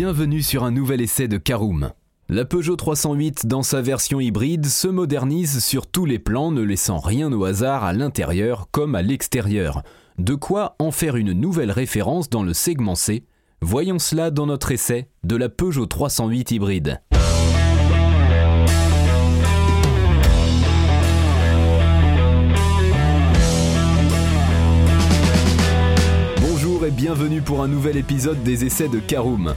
bienvenue sur un nouvel essai de Caroom. La Peugeot 308 dans sa version hybride se modernise sur tous les plans ne laissant rien au hasard à l'intérieur comme à l'extérieur. De quoi en faire une nouvelle référence dans le segment C Voyons cela dans notre essai de la Peugeot 308 hybride. Bonjour et bienvenue pour un nouvel épisode des essais de Caroom.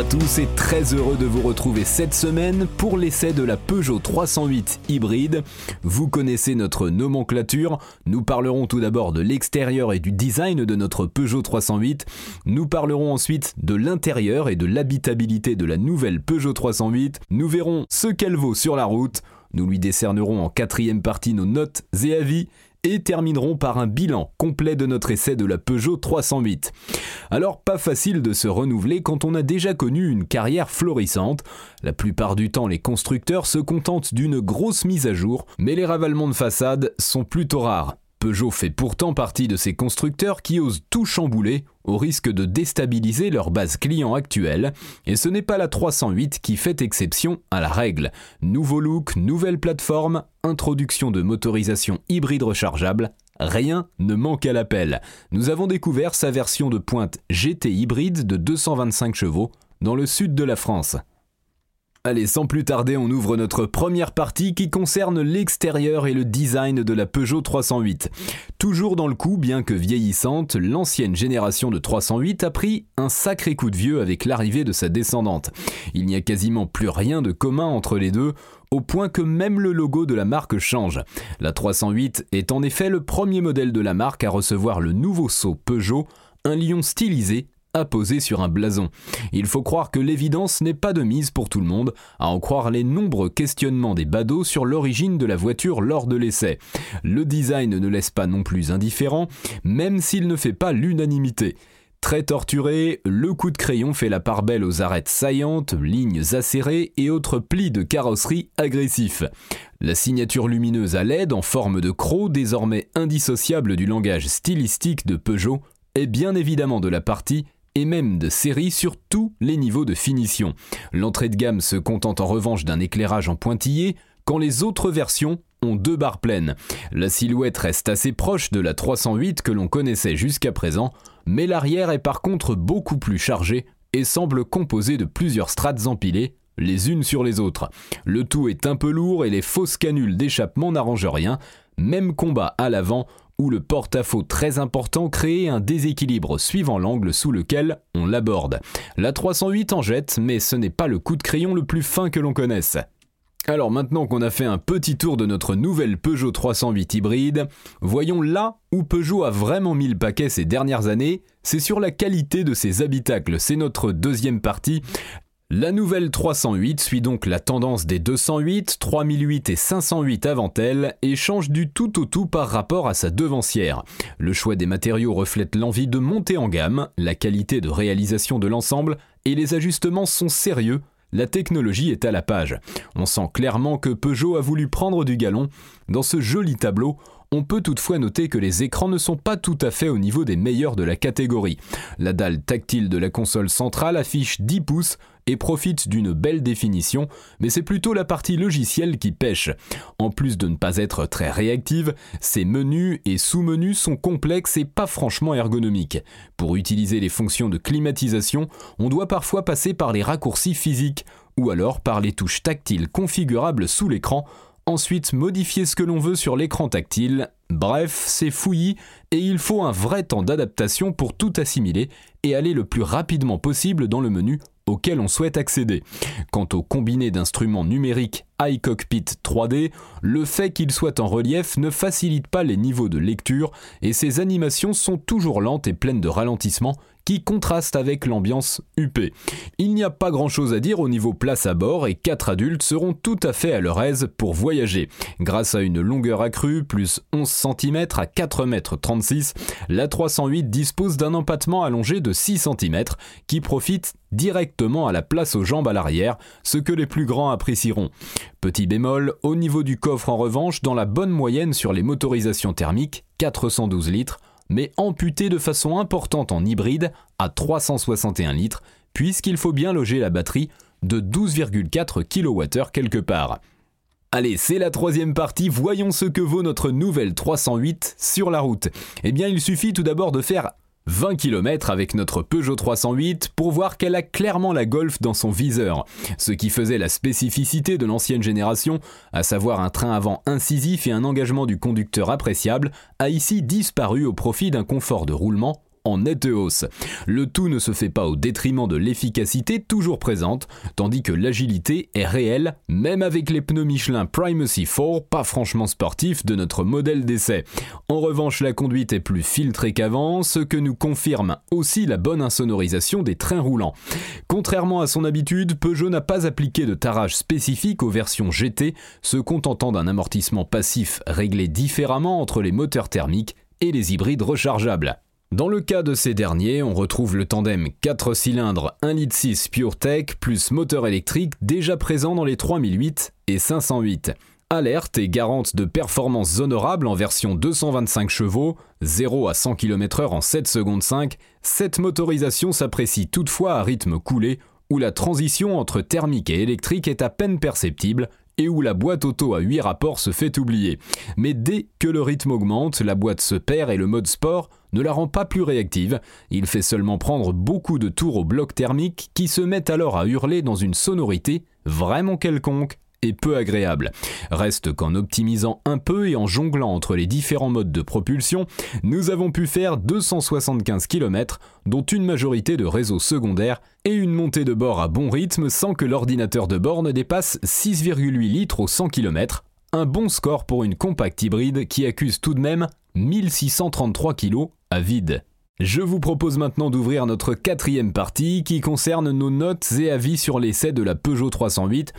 À tous et très heureux de vous retrouver cette semaine pour l'essai de la Peugeot 308 hybride. Vous connaissez notre nomenclature, nous parlerons tout d'abord de l'extérieur et du design de notre Peugeot 308, nous parlerons ensuite de l'intérieur et de l'habitabilité de la nouvelle Peugeot 308, nous verrons ce qu'elle vaut sur la route, nous lui décernerons en quatrième partie nos notes et avis et terminerons par un bilan complet de notre essai de la Peugeot 308. Alors pas facile de se renouveler quand on a déjà connu une carrière florissante. La plupart du temps les constructeurs se contentent d'une grosse mise à jour, mais les ravalements de façade sont plutôt rares. Peugeot fait pourtant partie de ces constructeurs qui osent tout chambouler au risque de déstabiliser leur base client actuelle, et ce n'est pas la 308 qui fait exception à la règle. Nouveau look, nouvelle plateforme, introduction de motorisation hybride rechargeable, rien ne manque à l'appel. Nous avons découvert sa version de pointe GT hybride de 225 chevaux dans le sud de la France. Allez, sans plus tarder, on ouvre notre première partie qui concerne l'extérieur et le design de la Peugeot 308. Toujours dans le coup, bien que vieillissante, l'ancienne génération de 308 a pris un sacré coup de vieux avec l'arrivée de sa descendante. Il n'y a quasiment plus rien de commun entre les deux, au point que même le logo de la marque change. La 308 est en effet le premier modèle de la marque à recevoir le nouveau sceau Peugeot, un lion stylisé poser sur un blason. Il faut croire que l'évidence n'est pas de mise pour tout le monde, à en croire les nombreux questionnements des badauds sur l'origine de la voiture lors de l'essai. Le design ne laisse pas non plus indifférent, même s'il ne fait pas l'unanimité. Très torturé, le coup de crayon fait la part belle aux arêtes saillantes, lignes acérées et autres plis de carrosserie agressifs. La signature lumineuse à LED en forme de croc, désormais indissociable du langage stylistique de Peugeot, est bien évidemment de la partie et même de série sur tous les niveaux de finition. L'entrée de gamme se contente en revanche d'un éclairage en pointillé, quand les autres versions ont deux barres pleines. La silhouette reste assez proche de la 308 que l'on connaissait jusqu'à présent, mais l'arrière est par contre beaucoup plus chargé et semble composé de plusieurs strates empilées, les unes sur les autres. Le tout est un peu lourd et les fausses canules d'échappement n'arrangent rien. Même combat à l'avant où le porte-à-faux très important crée un déséquilibre suivant l'angle sous lequel on l'aborde. La 308 en jette, mais ce n'est pas le coup de crayon le plus fin que l'on connaisse. Alors maintenant qu'on a fait un petit tour de notre nouvelle Peugeot 308 hybride, voyons là où Peugeot a vraiment mis le paquet ces dernières années, c'est sur la qualité de ses habitacles, c'est notre deuxième partie, la nouvelle 308 suit donc la tendance des 208, 3008 et 508 avant elle et change du tout au tout par rapport à sa devancière. Le choix des matériaux reflète l'envie de monter en gamme, la qualité de réalisation de l'ensemble et les ajustements sont sérieux. La technologie est à la page. On sent clairement que Peugeot a voulu prendre du galon. Dans ce joli tableau, on peut toutefois noter que les écrans ne sont pas tout à fait au niveau des meilleurs de la catégorie. La dalle tactile de la console centrale affiche 10 pouces et profite d'une belle définition, mais c'est plutôt la partie logicielle qui pêche. En plus de ne pas être très réactive, ses menus et sous-menus sont complexes et pas franchement ergonomiques. Pour utiliser les fonctions de climatisation, on doit parfois passer par les raccourcis physiques ou alors par les touches tactiles configurables sous l'écran ensuite modifier ce que l'on veut sur l'écran tactile. Bref, c'est fouillis et il faut un vrai temps d'adaptation pour tout assimiler et aller le plus rapidement possible dans le menu auquel on souhaite accéder. Quant au combiné d'instruments numériques iCockpit 3D, le fait qu'il soit en relief ne facilite pas les niveaux de lecture et ses animations sont toujours lentes et pleines de ralentissements qui contraste avec l'ambiance UP. Il n'y a pas grand chose à dire au niveau place à bord et 4 adultes seront tout à fait à leur aise pour voyager. Grâce à une longueur accrue, plus 11 cm à 4 m 36, la 308 dispose d'un empattement allongé de 6 cm qui profite directement à la place aux jambes à l'arrière, ce que les plus grands apprécieront. Petit bémol, au niveau du coffre en revanche, dans la bonne moyenne sur les motorisations thermiques, 412 litres, mais amputé de façon importante en hybride à 361 litres, puisqu'il faut bien loger la batterie de 12,4 kWh quelque part. Allez, c'est la troisième partie, voyons ce que vaut notre nouvelle 308 sur la route. Eh bien, il suffit tout d'abord de faire 20 km avec notre Peugeot 308 pour voir qu'elle a clairement la Golf dans son viseur. Ce qui faisait la spécificité de l'ancienne génération, à savoir un train avant incisif et un engagement du conducteur appréciable, a ici disparu au profit d'un confort de roulement en nette hausse. Le tout ne se fait pas au détriment de l'efficacité toujours présente, tandis que l'agilité est réelle, même avec les pneus Michelin Primacy 4 pas franchement sportifs de notre modèle d'essai. En revanche, la conduite est plus filtrée qu'avant, ce que nous confirme aussi la bonne insonorisation des trains roulants. Contrairement à son habitude, Peugeot n'a pas appliqué de tarage spécifique aux versions GT, se contentant d'un amortissement passif réglé différemment entre les moteurs thermiques et les hybrides rechargeables. Dans le cas de ces derniers, on retrouve le tandem 4 cylindres 1.6 litre PureTech plus moteur électrique déjà présent dans les 3008 et 508. Alerte et garante de performances honorables en version 225 chevaux, 0 à 100 km/h en 7 secondes 5, cette motorisation s'apprécie toutefois à rythme coulé où la transition entre thermique et électrique est à peine perceptible et où la boîte auto à 8 rapports se fait oublier. Mais dès que le rythme augmente, la boîte se perd et le mode sport ne la rend pas plus réactive, il fait seulement prendre beaucoup de tours au bloc thermique qui se met alors à hurler dans une sonorité vraiment quelconque et peu agréable. Reste qu'en optimisant un peu et en jonglant entre les différents modes de propulsion, nous avons pu faire 275 km, dont une majorité de réseaux secondaires et une montée de bord à bon rythme sans que l'ordinateur de bord ne dépasse 6,8 litres au 100 km, un bon score pour une compacte hybride qui accuse tout de même 1633 kg à vide. Je vous propose maintenant d'ouvrir notre quatrième partie qui concerne nos notes et avis sur l'essai de la Peugeot 308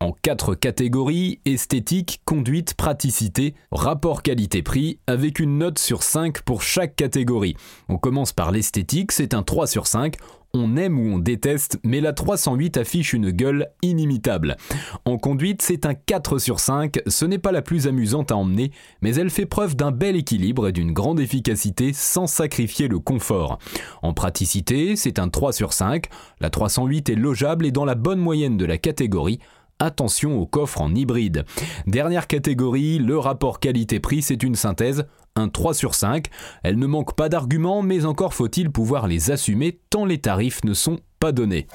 en quatre catégories esthétique, conduite, praticité, rapport qualité-prix, avec une note sur 5 pour chaque catégorie. On commence par l'esthétique, c'est un 3 sur 5. On aime ou on déteste, mais la 308 affiche une gueule inimitable. En conduite, c'est un 4 sur 5, ce n'est pas la plus amusante à emmener, mais elle fait preuve d'un bel équilibre et d'une grande efficacité sans sacrifier le confort. En praticité, c'est un 3 sur 5, la 308 est logeable et dans la bonne moyenne de la catégorie, attention au coffre en hybride. Dernière catégorie, le rapport qualité-prix, c'est une synthèse, un 3 sur 5. Elle ne manque pas d'arguments, mais encore faut-il pouvoir les assumer tant les tarifs ne sont pas donnés.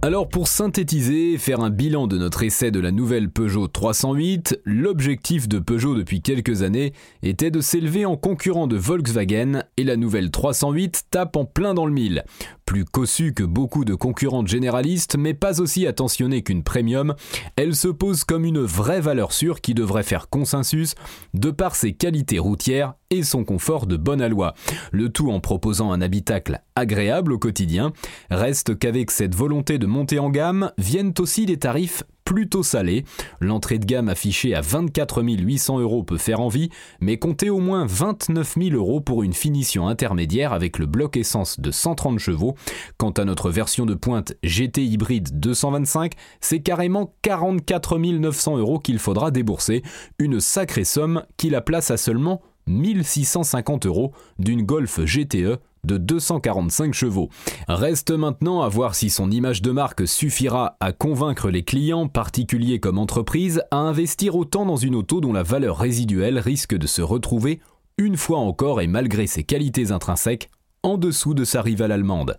Alors pour synthétiser faire un bilan de notre essai de la nouvelle Peugeot 308, l'objectif de Peugeot depuis quelques années était de s'élever en concurrent de Volkswagen et la nouvelle 308 tape en plein dans le mille. Plus cossue que beaucoup de concurrentes généralistes, mais pas aussi attentionnée qu'une premium, elle se pose comme une vraie valeur sûre qui devrait faire consensus de par ses qualités routières et son confort de bonne aloi. Le tout en proposant un habitacle agréable au quotidien. Reste qu'avec cette volonté de monter en gamme viennent aussi des tarifs plutôt salé. L'entrée de gamme affichée à 24 800 euros peut faire envie, mais comptez au moins 29 000 euros pour une finition intermédiaire avec le bloc essence de 130 chevaux. Quant à notre version de pointe GT hybride 225, c'est carrément 44 900 euros qu'il faudra débourser, une sacrée somme qui la place à seulement 1650 euros d'une Golf GTE de 245 chevaux. Reste maintenant à voir si son image de marque suffira à convaincre les clients, particuliers comme entreprises, à investir autant dans une auto dont la valeur résiduelle risque de se retrouver, une fois encore et malgré ses qualités intrinsèques, en dessous de sa rivale allemande.